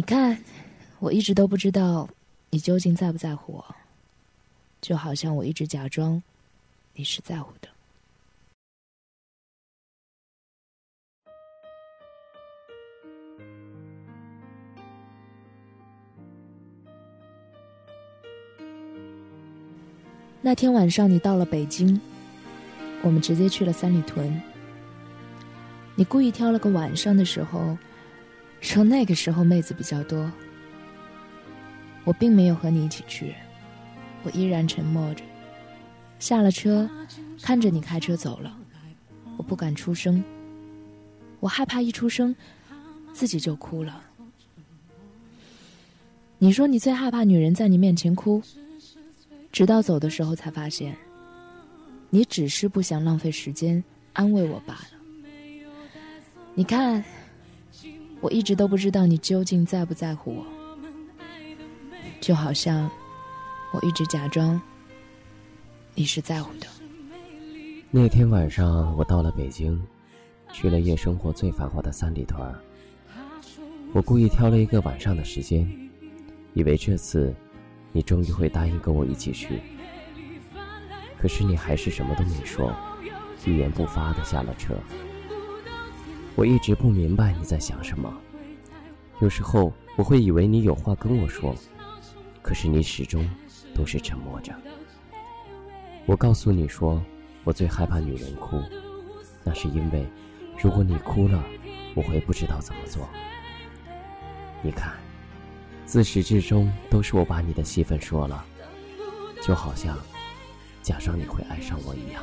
你看，我一直都不知道你究竟在不在乎我，就好像我一直假装你是在乎的。那天晚上，你到了北京，我们直接去了三里屯。你故意挑了个晚上的时候，说那个时候妹子比较多。我并没有和你一起去，我依然沉默着。下了车，看着你开车走了，我不敢出声，我害怕一出声，自己就哭了。你说你最害怕女人在你面前哭。直到走的时候才发现，你只是不想浪费时间安慰我罢了。你看，我一直都不知道你究竟在不在乎我，就好像我一直假装你是在乎的。那天晚上，我到了北京，去了夜生活最繁华的三里屯。我故意挑了一个晚上的时间，以为这次。你终于会答应跟我一起去，可是你还是什么都没说，一言不发的下了车。我一直不明白你在想什么，有时候我会以为你有话跟我说，可是你始终都是沉默着。我告诉你说，我最害怕女人哭，那是因为，如果你哭了，我会不知道怎么做。你看。自始至终都是我把你的戏份说了，就好像假装你会爱上我一样。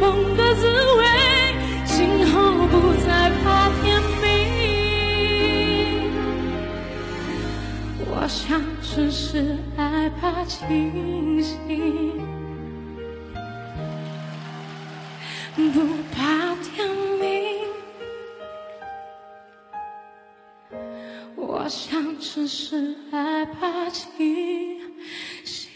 梦的滋味，今后不再怕天明。我想只是害怕清醒，不怕天明。我想只是害怕清醒。